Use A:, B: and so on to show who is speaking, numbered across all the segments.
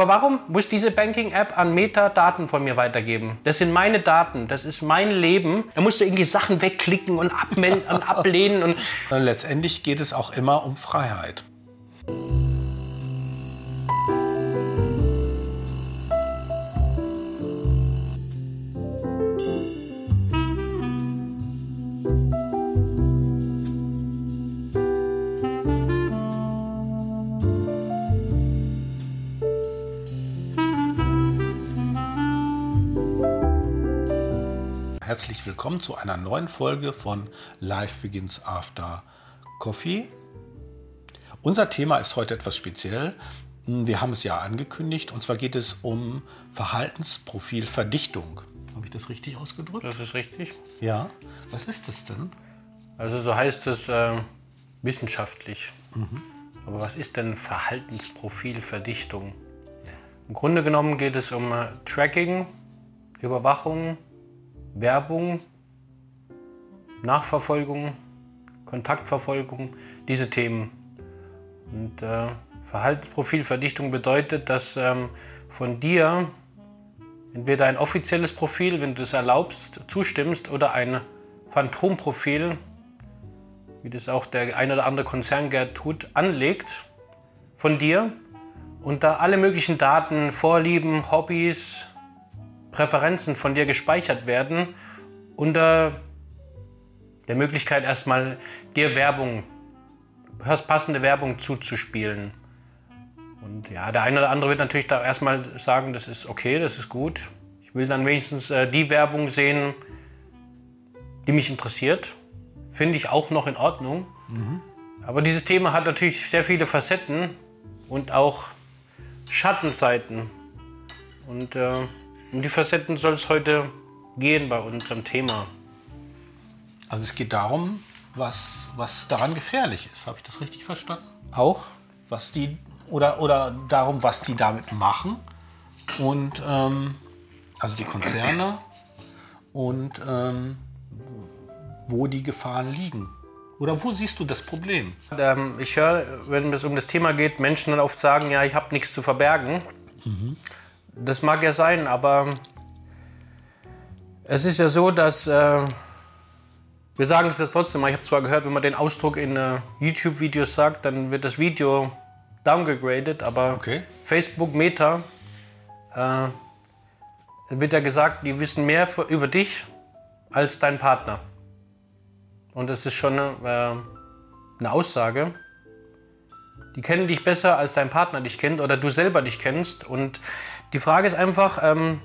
A: Aber warum muss diese Banking-App an Meta Daten von mir weitergeben? Das sind meine Daten, das ist mein Leben. Da musst du irgendwie Sachen wegklicken und, abmelden und ablehnen. Und
B: Letztendlich geht es auch immer um Freiheit. Herzlich willkommen zu einer neuen Folge von Life Begins After Coffee. Unser Thema ist heute etwas speziell. Wir haben es ja angekündigt und zwar geht es um Verhaltensprofilverdichtung. Habe ich das richtig ausgedrückt?
A: das ist richtig.
B: Ja. Was ist das denn?
A: Also so heißt es äh, wissenschaftlich. Aber was ist denn Verhaltensprofilverdichtung? Im Grunde genommen geht es um äh, Tracking, Überwachung, Werbung, Nachverfolgung, Kontaktverfolgung, diese Themen. Und äh, Verhaltensprofilverdichtung bedeutet, dass ähm, von dir entweder ein offizielles Profil, wenn du es erlaubst, zustimmst, oder ein Phantomprofil, wie das auch der ein oder andere Konzern gerne tut, anlegt von dir und da alle möglichen Daten, Vorlieben, Hobbys, Präferenzen von dir gespeichert werden, unter der Möglichkeit erstmal dir Werbung, passende Werbung zuzuspielen. Und ja, der eine oder andere wird natürlich da erstmal sagen, das ist okay, das ist gut. Ich will dann wenigstens äh, die Werbung sehen, die mich interessiert. Finde ich auch noch in Ordnung. Aber dieses Thema hat natürlich sehr viele Facetten und auch Schattenseiten. Und äh, um die Facetten soll es heute gehen bei unserem Thema.
B: Also es geht darum, was, was daran gefährlich ist. Habe ich das richtig verstanden?
A: Auch?
B: Was die oder, oder darum, was die damit machen und ähm, also die Konzerne und ähm, wo die Gefahren liegen. Oder wo siehst du das Problem?
A: Ähm, ich höre, wenn es um das Thema geht, Menschen dann oft sagen, ja, ich habe nichts zu verbergen. Das mag ja sein, aber es ist ja so, dass äh, wir sagen es jetzt trotzdem mal. Ich habe zwar gehört, wenn man den Ausdruck in äh, YouTube-Videos sagt, dann wird das Video downgegradet, aber
B: Okay.
A: Facebook, Meta, äh, wird ja gesagt, die wissen mehr für, über dich als dein Partner. Und das ist schon eine, äh, eine Aussage. Die kennen dich besser, als dein Partner dich kennt oder du selber dich kennst. Und die Frage ist einfach, ähm,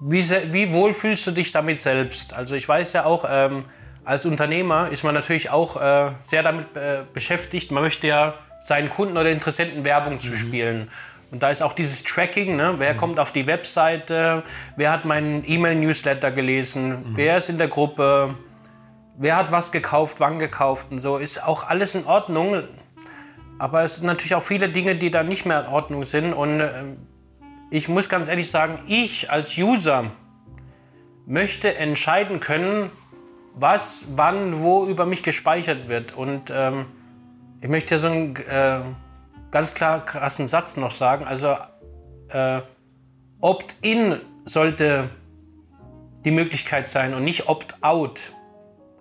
A: wie, wie wohl fühlst du dich damit selbst? Also ich weiß ja auch, ähm, als Unternehmer ist man natürlich auch äh, sehr damit äh, beschäftigt. Man möchte ja seinen Kunden oder Interessenten Werbung zu spielen. Und da ist auch dieses Tracking, ne? wer kommt auf die Webseite, wer hat meinen E-Mail-Newsletter gelesen, wer ist in der Gruppe, wer hat was gekauft, wann gekauft und so. Ist auch alles in Ordnung. Aber es sind natürlich auch viele Dinge, die da nicht mehr in Ordnung sind. Und ähm, ich muss ganz ehrlich sagen, ich als User möchte entscheiden können, was, wann, wo über mich gespeichert wird. Und ähm, ich möchte hier so einen äh, ganz klar krassen Satz noch sagen. Also äh, Opt-in sollte die Möglichkeit sein und nicht Opt-out.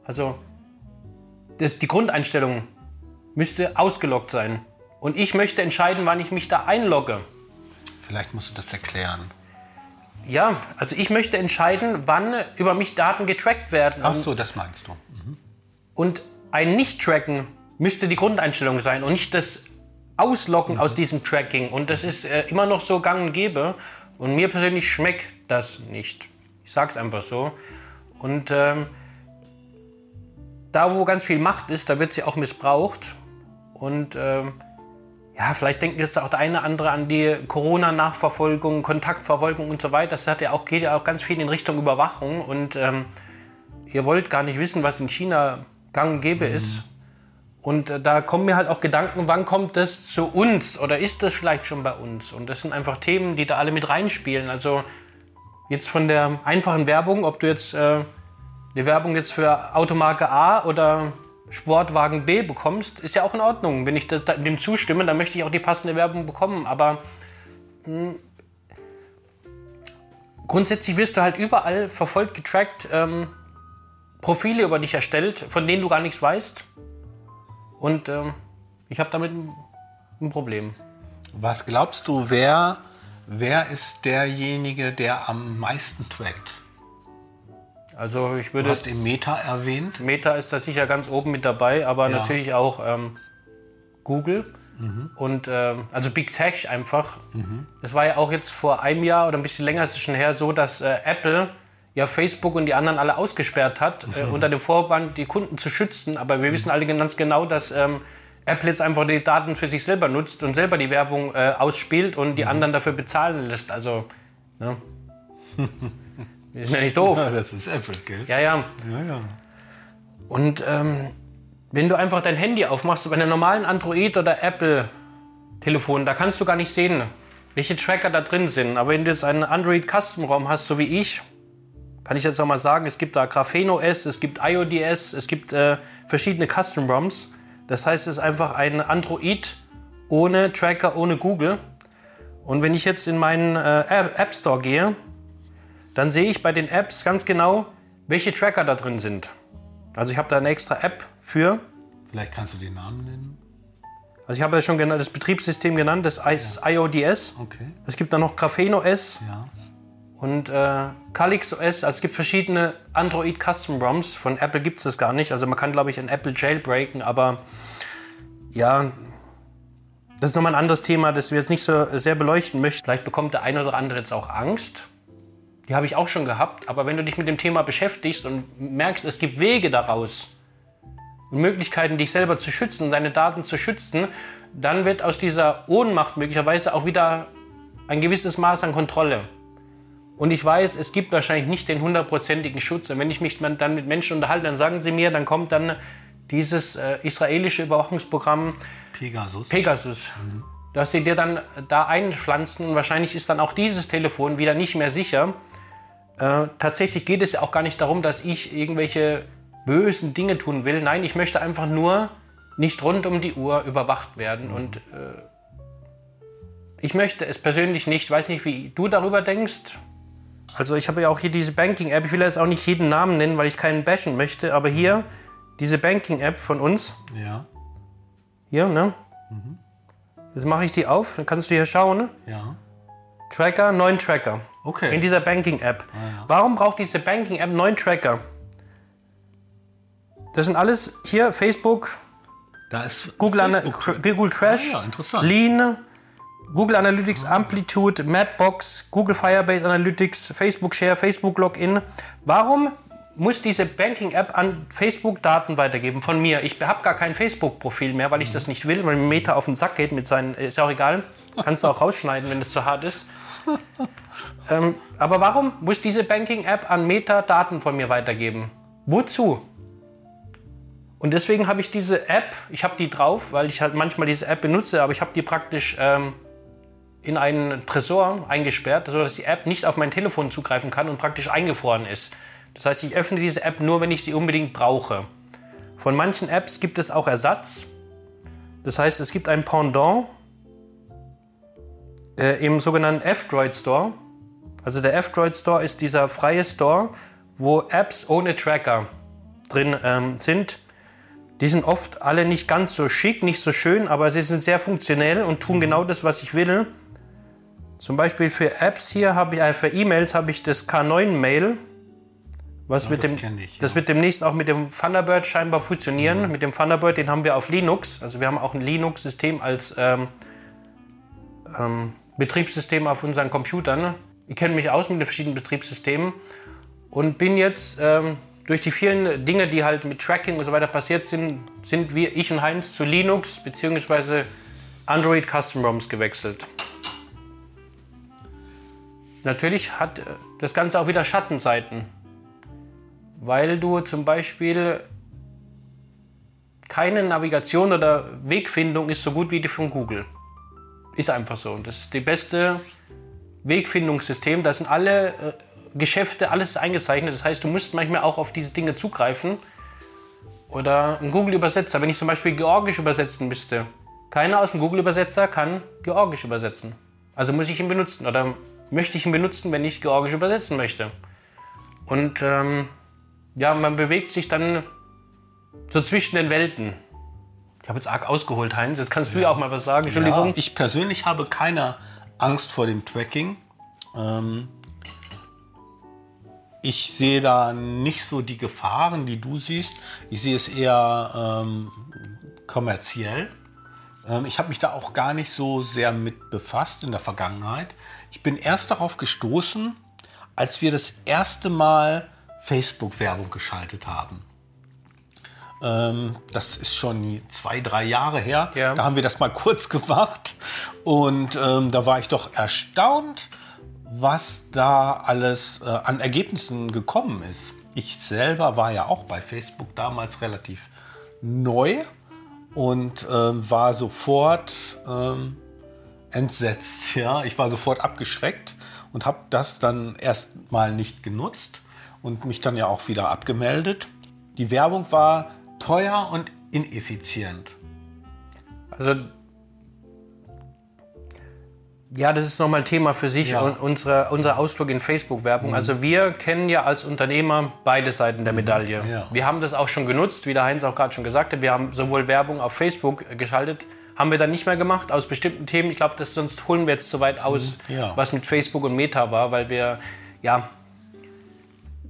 A: Also das, die Grundeinstellung müsste ausgeloggt sein. Und ich möchte entscheiden, wann ich mich da einlogge.
B: Vielleicht musst du das erklären.
A: Ja, also ich möchte entscheiden, wann über mich Daten getrackt werden.
B: Ach so, das meinst du.
A: Und ein Nicht-Tracken müsste die Grundeinstellung sein und nicht das Ausloggen aus diesem Tracking. Und das ist äh, immer noch so gang und gäbe. Und mir persönlich schmeckt das nicht. Ich sag's einfach so. Und ähm, da, wo ganz viel Macht ist, da wird sie auch missbraucht. Und ähm, ja, vielleicht denkt jetzt auch der eine oder andere an die Corona-Nachverfolgung, Kontaktverfolgung und so weiter. Das hat ja auch, geht ja auch ganz viel in Richtung Überwachung. Und ähm, ihr wollt gar nicht wissen, was in China gang und gäbe ist. Und äh, da kommen mir halt auch Gedanken, wann kommt das zu uns oder ist das vielleicht schon bei uns? Und das sind einfach Themen, die da alle mit reinspielen. Also jetzt von der einfachen Werbung, ob du jetzt äh, eine Werbung jetzt für Automarke A oder Sportwagen B bekommst, ist ja auch in Ordnung. Wenn ich dem zustimme, dann möchte ich auch die passende Werbung bekommen. Aber mh, grundsätzlich wirst du halt überall verfolgt, getrackt, ähm, Profile über dich erstellt, von denen du gar nichts weißt. Und ähm, ich habe damit ein, ein Problem.
B: Was glaubst du, wer, wer ist derjenige, der am meisten trackt?
A: Also ich
B: Du
A: würde
B: hast eben Meta erwähnt.
A: Meta ist da sicher ganz oben mit dabei, aber
B: Ja.
A: natürlich auch ähm, Google und ähm, also Big Tech einfach. Es war ja auch jetzt vor einem Jahr oder ein bisschen länger ist es schon her so, dass äh, Apple ja Facebook und die anderen alle ausgesperrt hat, äh, unter dem Vorwand, die Kunden zu schützen. Aber wir wissen alle ganz genau, dass ähm, Apple jetzt einfach die Daten für sich selber nutzt und selber die Werbung äh, ausspielt und die anderen dafür bezahlen lässt. Also, ne? Wir sind ja nicht doof.
B: das ist Apple, gell?
A: Ja, ja.
B: Ja, ja.
A: Und ähm, wenn du einfach dein Handy aufmachst, bei einem normalen Android- oder Apple-Telefon, da kannst du gar nicht sehen, welche Tracker da drin sind. Aber wenn du jetzt einen Android-Custom-ROM hast, so wie ich, kann ich jetzt auch mal sagen, es gibt da Graphene OS, es gibt iOS, es gibt äh, verschiedene Custom-ROMs. Das heißt, es ist einfach ein Android ohne Tracker, ohne Google. Und wenn ich jetzt in meinen äh, App Store gehe, dann sehe ich bei den Apps ganz genau, welche Tracker da drin sind. Also ich habe da eine extra App für.
B: Vielleicht kannst du den Namen nennen.
A: Also ich habe ja schon genannt, das Betriebssystem genannt, das I- iOS.
B: Okay.
A: Es gibt dann noch Graphene OS
B: Ja.
A: und äh, Calyx OS. Also es gibt verschiedene Android Custom ROMs. Von Apple gibt es das gar nicht. Also man kann, glaube ich, ein Apple jailbreaken, aber ja, das ist nochmal ein anderes Thema, das wir jetzt nicht so sehr beleuchten möchten. Vielleicht bekommt der eine oder andere jetzt auch Angst. Die habe ich auch schon gehabt. Aber wenn du dich mit dem Thema beschäftigst und merkst, es gibt Wege daraus und Möglichkeiten, dich selber zu schützen, deine Daten zu schützen, dann wird aus dieser Ohnmacht möglicherweise auch wieder ein gewisses Maß an Kontrolle. Und ich weiß, es gibt wahrscheinlich nicht den hundertprozentigen Schutz. Und wenn ich mich dann mit Menschen unterhalte, dann sagen sie mir, dann kommt dann dieses äh, israelische Überwachungsprogramm
B: Pegasus.
A: Pegasus, dass sie dir dann da einpflanzen. Und wahrscheinlich ist dann auch dieses Telefon wieder nicht mehr sicher. Äh, tatsächlich geht es ja auch gar nicht darum, dass ich irgendwelche bösen Dinge tun will. Nein, ich möchte einfach nur nicht rund um die Uhr überwacht werden. Und äh, ich möchte es persönlich nicht. Ich weiß nicht, wie du darüber denkst. Also ich habe ja auch hier diese Banking-App. Ich will jetzt auch nicht jeden Namen nennen, weil ich keinen bashen möchte. Aber hier diese Banking-App von uns.
B: ja.
A: Hier, ne? Jetzt mache ich die auf, dann kannst du hier schauen. Ne?
B: Ja.
A: Tracker, neun Tracker.
B: Okay.
A: In dieser Banking-App. Warum braucht diese Banking-App neun Tracker? Das sind alles hier Facebook, Google, Ana
B: Facebook.
A: Google Crash,
B: Ah, ja.
A: Lean, Google Analytics Amplitude, Mapbox, Google Firebase Analytics, Facebook Share, Facebook Login. Warum muss diese Banking-App an Facebook Daten weitergeben von mir? Ich habe gar kein Facebook-Profil mehr, weil ich das nicht will, weil mir Meta auf den Sack geht mit seinen. Ist ja auch egal. Kannst du auch rausschneiden, wenn es zu hart ist. ähm, aber warum muss diese Banking-App an Meta Daten von mir weitergeben? Wozu? Und deswegen habe ich diese App, ich habe die drauf, weil ich halt manchmal diese App benutze, aber ich habe die praktisch ähm, in einen Tresor eingesperrt, sodass die App nicht auf mein Telefon zugreifen kann und praktisch eingefroren ist. Das heißt, ich öffne diese App nur, wenn ich sie unbedingt brauche. Von manchen Apps gibt es auch Ersatz. Das heißt, es gibt ein Pendant äh, im sogenannten F-Droid Store. Also der F-Droid Store ist dieser freie Store, wo Apps ohne Tracker drin ähm, sind. Die sind oft alle nicht ganz so schick, nicht so schön, aber sie sind sehr funktionell und tun genau das, was ich will. Zum Beispiel für Apps hier habe ich, äh, für E-Mails habe ich das K9 Mail, was mit
B: das
A: dem,
B: ich,
A: das
B: ja.
A: wird demnächst auch mit dem Thunderbird scheinbar fusionieren. Mit dem Thunderbird, den haben wir auf Linux. Also wir haben auch ein Linux-System als ähm, ähm, Betriebssystem auf unseren Computern. Ich kenne mich aus mit den verschiedenen Betriebssystemen und bin jetzt ähm, durch die vielen Dinge, die halt mit Tracking und so weiter passiert sind, sind wir, ich und Heinz, zu Linux bzw. Android Custom ROMs gewechselt. Natürlich hat äh, das Ganze auch wieder Schattenseiten, weil du zum Beispiel keine Navigation oder Wegfindung ist so gut wie die von Google. Ist einfach so. Und das ist die beste Wegfindungssystem. Da sind alle äh, Geschäfte, alles ist eingezeichnet. Das heißt, du musst manchmal auch auf diese Dinge zugreifen. Oder ein Google-Übersetzer. Wenn ich zum Beispiel Georgisch übersetzen müsste, keiner aus dem Google-Übersetzer kann Georgisch übersetzen. Also muss ich ihn benutzen. Oder möchte ich ihn benutzen, wenn ich Georgisch übersetzen möchte. Und ähm, ja, man bewegt sich dann so zwischen den Welten. Ich habe jetzt arg ausgeholt, Heinz. Jetzt kannst du ja auch mal was sagen. Entschuldigung.
B: Ja, ich persönlich habe keine Angst vor dem Tracking. Ähm, ich sehe da nicht so die Gefahren, die du siehst. Ich sehe es eher ähm, kommerziell. Ähm, ich habe mich da auch gar nicht so sehr mit befasst in der Vergangenheit. Ich bin erst darauf gestoßen, als wir das erste Mal Facebook-Werbung geschaltet haben. Ähm, das ist schon zwei, drei Jahre her.
A: Ja.
B: Da haben wir das mal kurz gemacht. Und ähm, da war ich doch erstaunt, was da alles äh, an Ergebnissen gekommen ist. Ich selber war ja auch bei Facebook damals relativ neu und ähm, war sofort ähm, entsetzt. Ja, ich war sofort abgeschreckt und habe das dann erst mal nicht genutzt und mich dann ja auch wieder abgemeldet. Die Werbung war teuer und ineffizient.
A: Also ja, das ist nochmal ein Thema für sich,
B: Ja.
A: und unsere, unser Ausflug in Facebook-Werbung. Also wir kennen ja als Unternehmer beide Seiten der Medaille.
B: Ja.
A: Wir haben das auch schon genutzt, wie der Heinz auch gerade schon gesagt hat. Wir haben sowohl Werbung auf Facebook geschaltet, haben wir dann nicht mehr gemacht, aus bestimmten Themen. Ich glaube, das sonst holen wir jetzt zu weit aus,
B: Ja.
A: was mit Facebook und Meta war, weil wir, ja,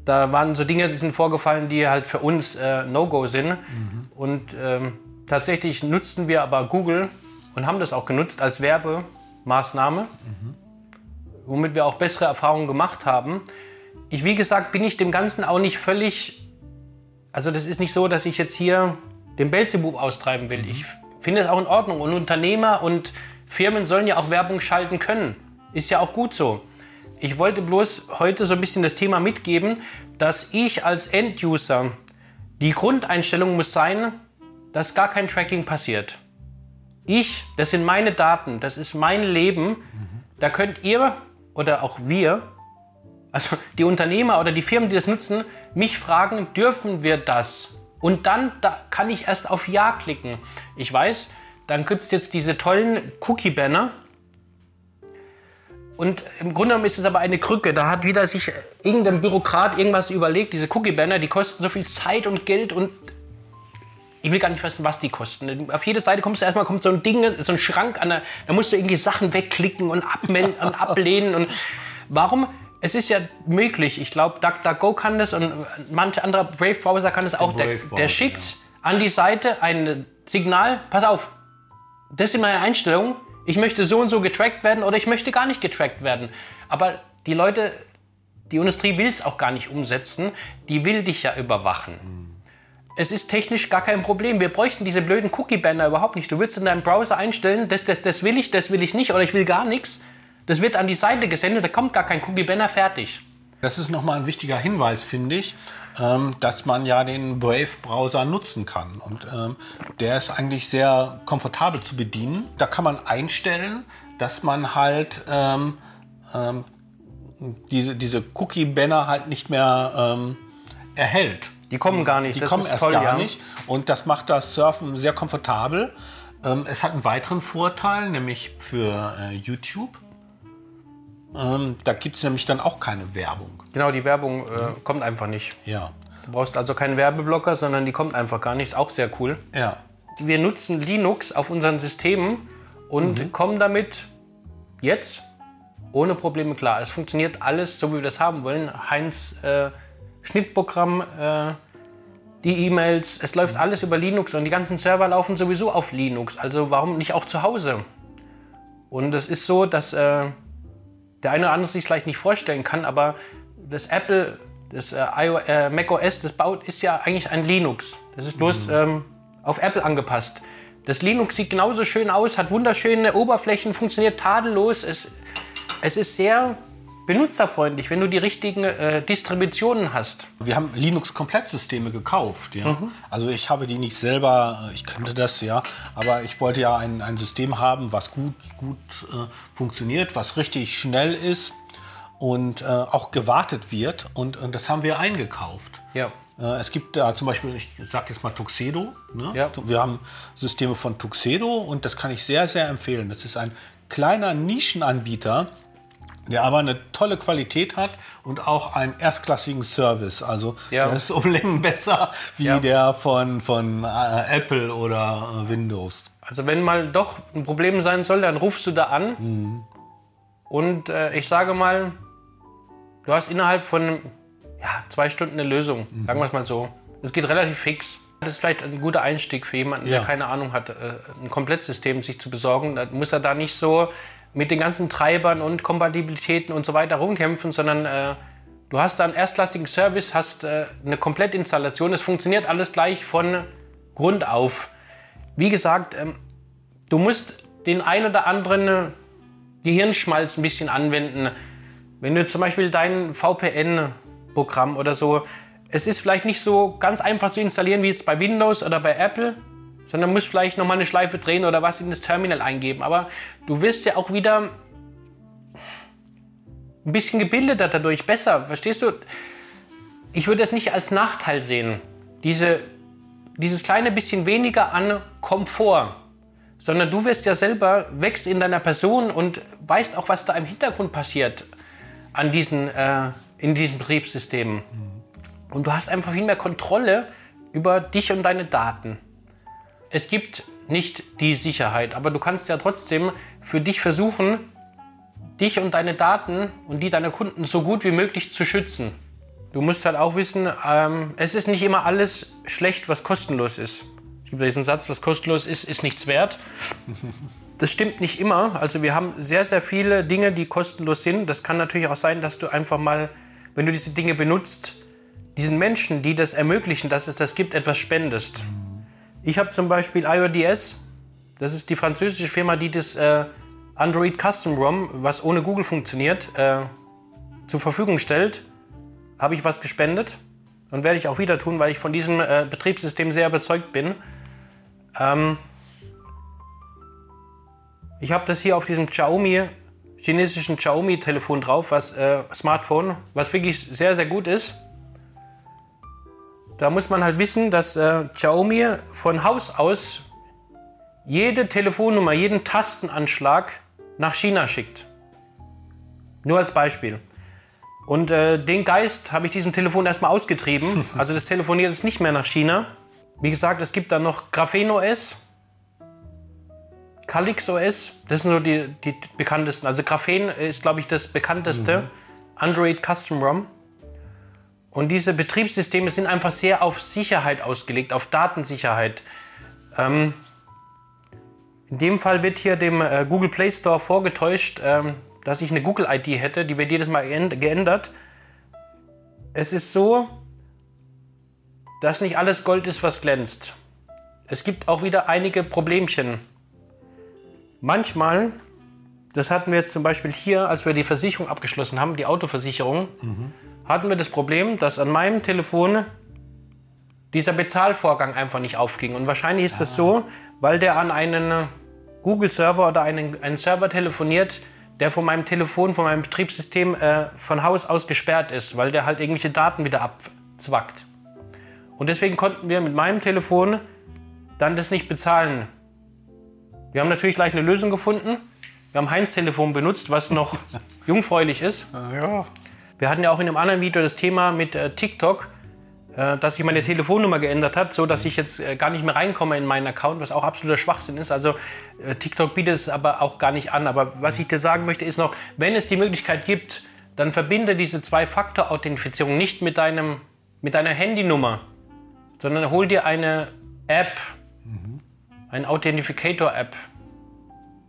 A: da waren so Dinge, die sind vorgefallen, die halt für uns äh, No-Go sind. Und ähm, tatsächlich nutzten wir aber Google und haben das auch genutzt als Werbemaßnahme, womit wir auch bessere Erfahrungen gemacht haben. Ich, wie gesagt, bin ich dem Ganzen auch nicht völlig. Also, das ist nicht so, dass ich jetzt hier den Belzebub austreiben will. Ich finde es auch in Ordnung. Und Unternehmer und Firmen sollen ja auch Werbung schalten können. Ist ja auch gut so. Ich wollte bloß heute so ein bisschen das Thema mitgeben, dass ich als End-User die Grundeinstellung muss sein, dass gar kein Tracking passiert. Ich, das sind meine Daten, das ist mein Leben. Da könnt ihr oder auch wir, also die Unternehmer oder die Firmen, die das nutzen, mich fragen, dürfen wir das? Und dann da kann ich erst auf Ja klicken. Ich weiß, dann gibt es jetzt diese tollen Cookie-Banner, und im Grunde genommen ist es aber eine Krücke. Da hat wieder sich irgendein Bürokrat irgendwas überlegt. Diese Cookie-Banner, die kosten so viel Zeit und Geld und ich will gar nicht wissen, was die kosten. Auf jede Seite kommst du erstmal kommt so ein Ding, so ein Schrank an der, da musst du irgendwie Sachen wegklicken und abmelden und ablehnen und warum? Es ist ja möglich. Ich glaube, DuckDuckGo kann das und manche andere Brave Browser kann das auch. Der,
B: Brave-Browser,
A: der schickt an die Seite ein Signal. Pass auf, das sind meine Einstellungen. Ich möchte so und so getrackt werden oder ich möchte gar nicht getrackt werden. Aber die Leute, die Industrie will es auch gar nicht umsetzen. Die will dich ja überwachen. Es ist technisch gar kein Problem. Wir bräuchten diese blöden Cookie-Banner überhaupt nicht. Du würdest in deinem Browser einstellen, das, das, das will ich, das will ich nicht oder ich will gar nichts. Das wird an die Seite gesendet, da kommt gar kein Cookie-Banner fertig.
B: Das ist nochmal ein wichtiger Hinweis, finde ich, ähm, dass man ja den Brave-Browser nutzen kann. Und ähm, der ist eigentlich sehr komfortabel zu bedienen. Da kann man einstellen, dass man halt ähm, ähm, diese, diese Cookie-Banner halt nicht mehr ähm, erhält.
A: Die kommen gar nicht.
B: Die
A: das
B: kommen erst
A: toll,
B: gar
A: ja.
B: nicht. Und das macht das Surfen sehr komfortabel. Ähm, es hat einen weiteren Vorteil, nämlich für äh, YouTube. Ähm, da gibt es nämlich dann auch keine Werbung.
A: Genau, die Werbung äh, kommt einfach nicht.
B: Ja.
A: Du brauchst also keinen Werbeblocker, sondern die kommt einfach gar nicht. Ist auch sehr cool.
B: Ja.
A: Wir nutzen Linux auf unseren Systemen und kommen damit jetzt ohne Probleme klar. Es funktioniert alles so, wie wir das haben wollen. Heinz äh, Schnittprogramm, äh, die E-Mails, es läuft alles über Linux und die ganzen Server laufen sowieso auf Linux. Also warum nicht auch zu Hause? Und es ist so, dass äh, der eine oder andere sich vielleicht nicht vorstellen kann, aber das Apple, das äh, äh, macOS, das baut, ist ja eigentlich ein Linux. Das ist bloß ähm, auf Apple angepasst. Das Linux sieht genauso schön aus, hat wunderschöne Oberflächen, funktioniert tadellos. Es, es ist sehr benutzerfreundlich, wenn du die richtigen äh, Distributionen hast.
B: Wir haben Linux-Komplettsysteme gekauft. Ja? Also ich habe die nicht selber, äh, ich kannte das ja, aber ich wollte ja ein, ein System haben, was gut, gut äh, funktioniert, was richtig schnell ist und äh, auch gewartet wird. Und, und das haben wir eingekauft.
A: Ja.
B: Äh, Es gibt da zum Beispiel, ich sage jetzt mal Tuxedo. Ne?
A: Ja.
B: Wir haben Systeme von Tuxedo und das kann ich sehr, sehr empfehlen. Das ist ein kleiner Nischenanbieter der aber eine tolle Qualität hat und auch einen erstklassigen Service. Also
A: Ja.
B: der ist um Längen besser wie
A: Ja.
B: der von, von äh, Apple oder äh, Windows.
A: Also wenn mal doch ein Problem sein soll, dann rufst du da an. Und äh, ich sage mal, du hast innerhalb von ja, zwei Stunden eine Lösung. Sagen wir es mal so. Es geht relativ fix. Das ist vielleicht ein guter Einstieg für jemanden,
B: Ja.
A: der keine Ahnung hat, äh, ein Komplettsystem sich zu besorgen. Da muss er da nicht so mit den ganzen Treibern und Kompatibilitäten und so weiter rumkämpfen, sondern äh, du hast da einen erstklassigen Service, hast äh, eine Komplettinstallation. Es funktioniert alles gleich von Grund auf. Wie gesagt, ähm, du musst den ein oder anderen Gehirnschmalz ein bisschen anwenden. Wenn du zum Beispiel dein VPN-Programm oder so, es ist vielleicht nicht so ganz einfach zu installieren wie jetzt bei Windows oder bei Apple, sondern musst vielleicht nochmal eine Schleife drehen oder was in das Terminal eingeben. Aber du wirst ja auch wieder ein bisschen gebildeter dadurch, besser. Verstehst du? Ich würde es nicht als Nachteil sehen, diese, dieses kleine bisschen weniger an Komfort sondern du wirst ja selber, wächst in deiner Person und weißt auch, was da im Hintergrund passiert an diesen, äh, in diesen Betriebssystemen. Und du hast einfach viel mehr Kontrolle über dich und deine Daten. Es gibt nicht die Sicherheit, aber du kannst ja trotzdem für dich versuchen, dich und deine Daten und die deiner Kunden so gut wie möglich zu schützen. Du musst halt auch wissen, ähm, es ist nicht immer alles schlecht, was kostenlos ist. Es gibt diesen Satz, was kostenlos ist, ist nichts wert. Das stimmt nicht immer. Also wir haben sehr, sehr viele Dinge, die kostenlos sind. Das kann natürlich auch sein, dass du einfach mal, wenn du diese Dinge benutzt, diesen Menschen, die das ermöglichen, dass es das gibt, etwas spendest. Ich habe zum Beispiel IODS, das ist die französische Firma, die das äh, Android Custom ROM, was ohne Google funktioniert, äh, zur Verfügung stellt. Habe ich was gespendet und werde ich auch wieder tun, weil ich von diesem äh, Betriebssystem sehr überzeugt bin. Ähm, ich habe das hier auf diesem Xiaomi, chinesischen Xiaomi-Telefon drauf, was äh, Smartphone, was wirklich sehr, sehr gut ist. Da muss man halt wissen, dass äh, Xiaomi von Haus aus jede Telefonnummer, jeden Tastenanschlag nach China schickt. Nur als Beispiel. Und äh, den Geist habe ich diesem Telefon erstmal ausgetrieben. Also das telefoniert jetzt nicht mehr nach China. Wie gesagt, es gibt dann noch Graphene OS, Calyx OS, das sind so die, die bekanntesten. Also Graphene ist, glaube ich, das bekannteste Android Custom ROM. Und diese Betriebssysteme sind einfach sehr auf Sicherheit ausgelegt, auf Datensicherheit. Ähm, in dem Fall wird hier dem äh, Google Play Store vorgetäuscht, ähm, dass ich eine Google-ID hätte. Die wird jedes Mal geänd- geändert. Es ist so, dass nicht alles Gold ist, was glänzt. Es gibt auch wieder einige Problemchen. Manchmal, das hatten wir zum Beispiel hier, als wir die Versicherung abgeschlossen haben, die Autoversicherung, hatten wir das Problem, dass an meinem Telefon dieser Bezahlvorgang einfach nicht aufging. Und wahrscheinlich ist das so, weil der an einen Google-Server oder einen, einen Server telefoniert, der von meinem Telefon, von meinem Betriebssystem äh, von Haus aus gesperrt ist, weil der halt irgendwelche Daten wieder abzwackt. Und deswegen konnten wir mit meinem Telefon dann das nicht bezahlen. Wir haben natürlich gleich eine Lösung gefunden. Wir haben Heinz Telefon benutzt, was noch jungfräulich ist.
B: Ja.
A: Wir hatten ja auch in einem anderen Video das Thema mit äh, TikTok, äh, dass sich meine Telefonnummer geändert hat, so dass ich jetzt äh, gar nicht mehr reinkomme in meinen Account, was auch absoluter Schwachsinn ist. Also äh, TikTok bietet es aber auch gar nicht an. Aber was ich dir sagen möchte, ist noch, wenn es die Möglichkeit gibt, dann verbinde diese Zwei-Faktor-Authentifizierung nicht mit, deinem, mit deiner Handynummer, sondern hol dir eine App, eine Authentificator-App,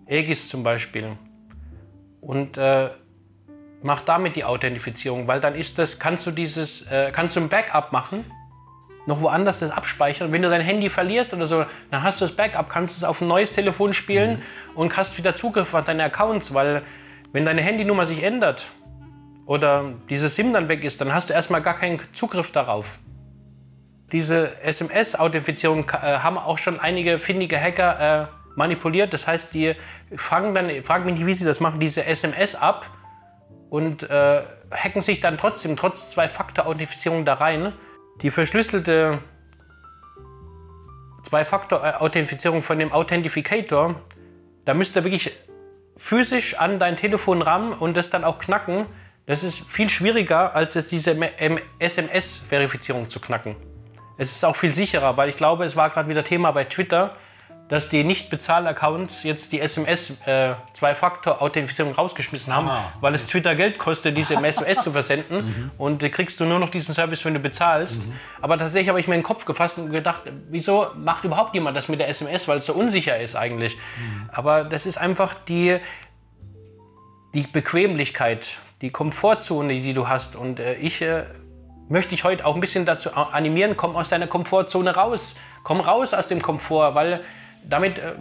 A: Aegis zum Beispiel, und äh, mach damit die Authentifizierung, weil dann ist das, kannst du dieses, äh, kannst du ein Backup machen, noch woanders das abspeichern. Wenn du dein Handy verlierst oder so, dann hast du das Backup, kannst es auf ein neues Telefon spielen und hast wieder Zugriff auf deine Accounts, weil wenn deine Handynummer sich ändert oder dieses SIM dann weg ist, dann hast du erstmal gar keinen Zugriff darauf. Diese SMS-Authentifizierung äh, haben auch schon einige findige Hacker äh, manipuliert. Das heißt, die fangen dann, frag mich nicht, wie sie das machen, diese SMS ab und äh, hacken sich dann trotzdem, trotz Zwei-Faktor-Authentifizierung da rein. Die verschlüsselte Zwei-Faktor-Authentifizierung von dem Authentificator, da müsst ihr wirklich physisch an dein Telefon ran und das dann auch knacken, das ist viel schwieriger, als jetzt diese SMS-Verifizierung zu knacken. Es ist auch viel sicherer, weil ich glaube, es war gerade wieder Thema bei Twitter, dass die Nicht-Bezahl-Accounts jetzt die SMS-Zwei-Faktor-Authentifizierung äh, rausgeschmissen haben, ah. weil es Twitter Geld kostet, diese SMS zu versenden. Mhm. Und äh, kriegst du nur noch diesen Service, wenn du bezahlst. Mhm. Aber tatsächlich habe ich mir in den Kopf gefasst und gedacht, wieso macht überhaupt jemand das mit der SMS, weil es so unsicher ist eigentlich. Mhm. Aber das ist einfach die, die Bequemlichkeit, die Komfortzone, die du hast. Und äh, ich äh, möchte dich heute auch ein bisschen dazu animieren, komm aus deiner Komfortzone raus. Komm raus aus dem Komfort, weil damit, äh,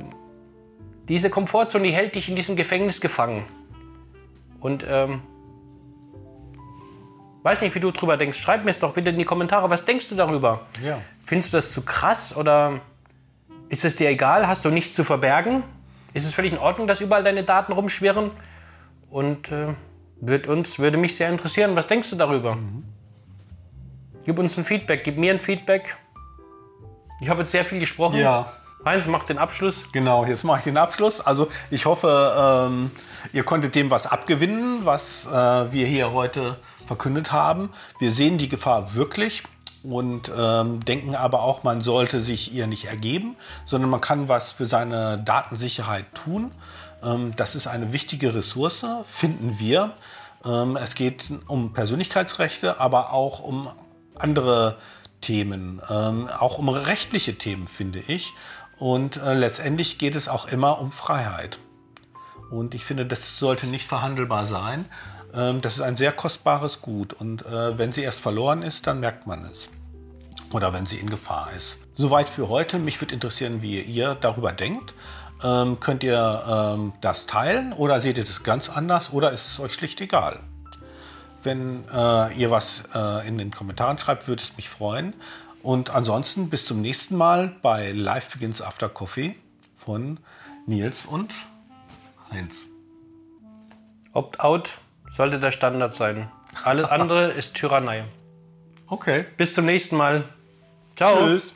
A: diese Komfortzone, die hält dich in diesem Gefängnis gefangen. Und ähm, weiß nicht, wie du drüber denkst. Schreib mir es doch bitte in die Kommentare. Was denkst du darüber?
B: Ja.
A: Findest du das zu krass oder ist es dir egal? Hast du nichts zu verbergen? Ist es völlig in Ordnung, dass überall deine Daten rumschwirren? Und äh, wird uns, würde mich sehr interessieren, was denkst du darüber? Mhm. Gib uns ein Feedback, gib mir ein Feedback. Ich habe jetzt sehr viel gesprochen.
B: Ja.
A: Heinz, mach den Abschluss.
B: Genau, jetzt mache ich den Abschluss. Also ich hoffe, ähm, ihr konntet dem was abgewinnen, was äh, wir hier heute verkündet haben. Wir sehen die Gefahr wirklich und ähm, denken aber auch, man sollte sich ihr nicht ergeben, sondern man kann was für seine Datensicherheit tun. Ähm, das ist eine wichtige Ressource, finden wir. Ähm, es geht um Persönlichkeitsrechte, aber auch um andere Themen, ähm, auch um rechtliche Themen, finde ich. Und äh, letztendlich geht es auch immer um Freiheit. Und ich finde, das sollte nicht verhandelbar sein. Ähm, das ist ein sehr kostbares Gut. Und äh, wenn sie erst verloren ist, dann merkt man es. Oder wenn sie in Gefahr ist. Soweit für heute. Mich würde interessieren, wie ihr darüber denkt. Ähm, könnt ihr ähm, das teilen oder seht ihr das ganz anders oder ist es euch schlicht egal? Wenn äh, ihr was äh, in den Kommentaren schreibt, würde es mich freuen. Und ansonsten bis zum nächsten Mal bei Live Begins After Coffee von Nils und Heinz.
A: Opt-out sollte der Standard sein. Alles andere ist Tyrannei.
B: Okay.
A: Bis zum nächsten Mal. Ciao. Tschüss.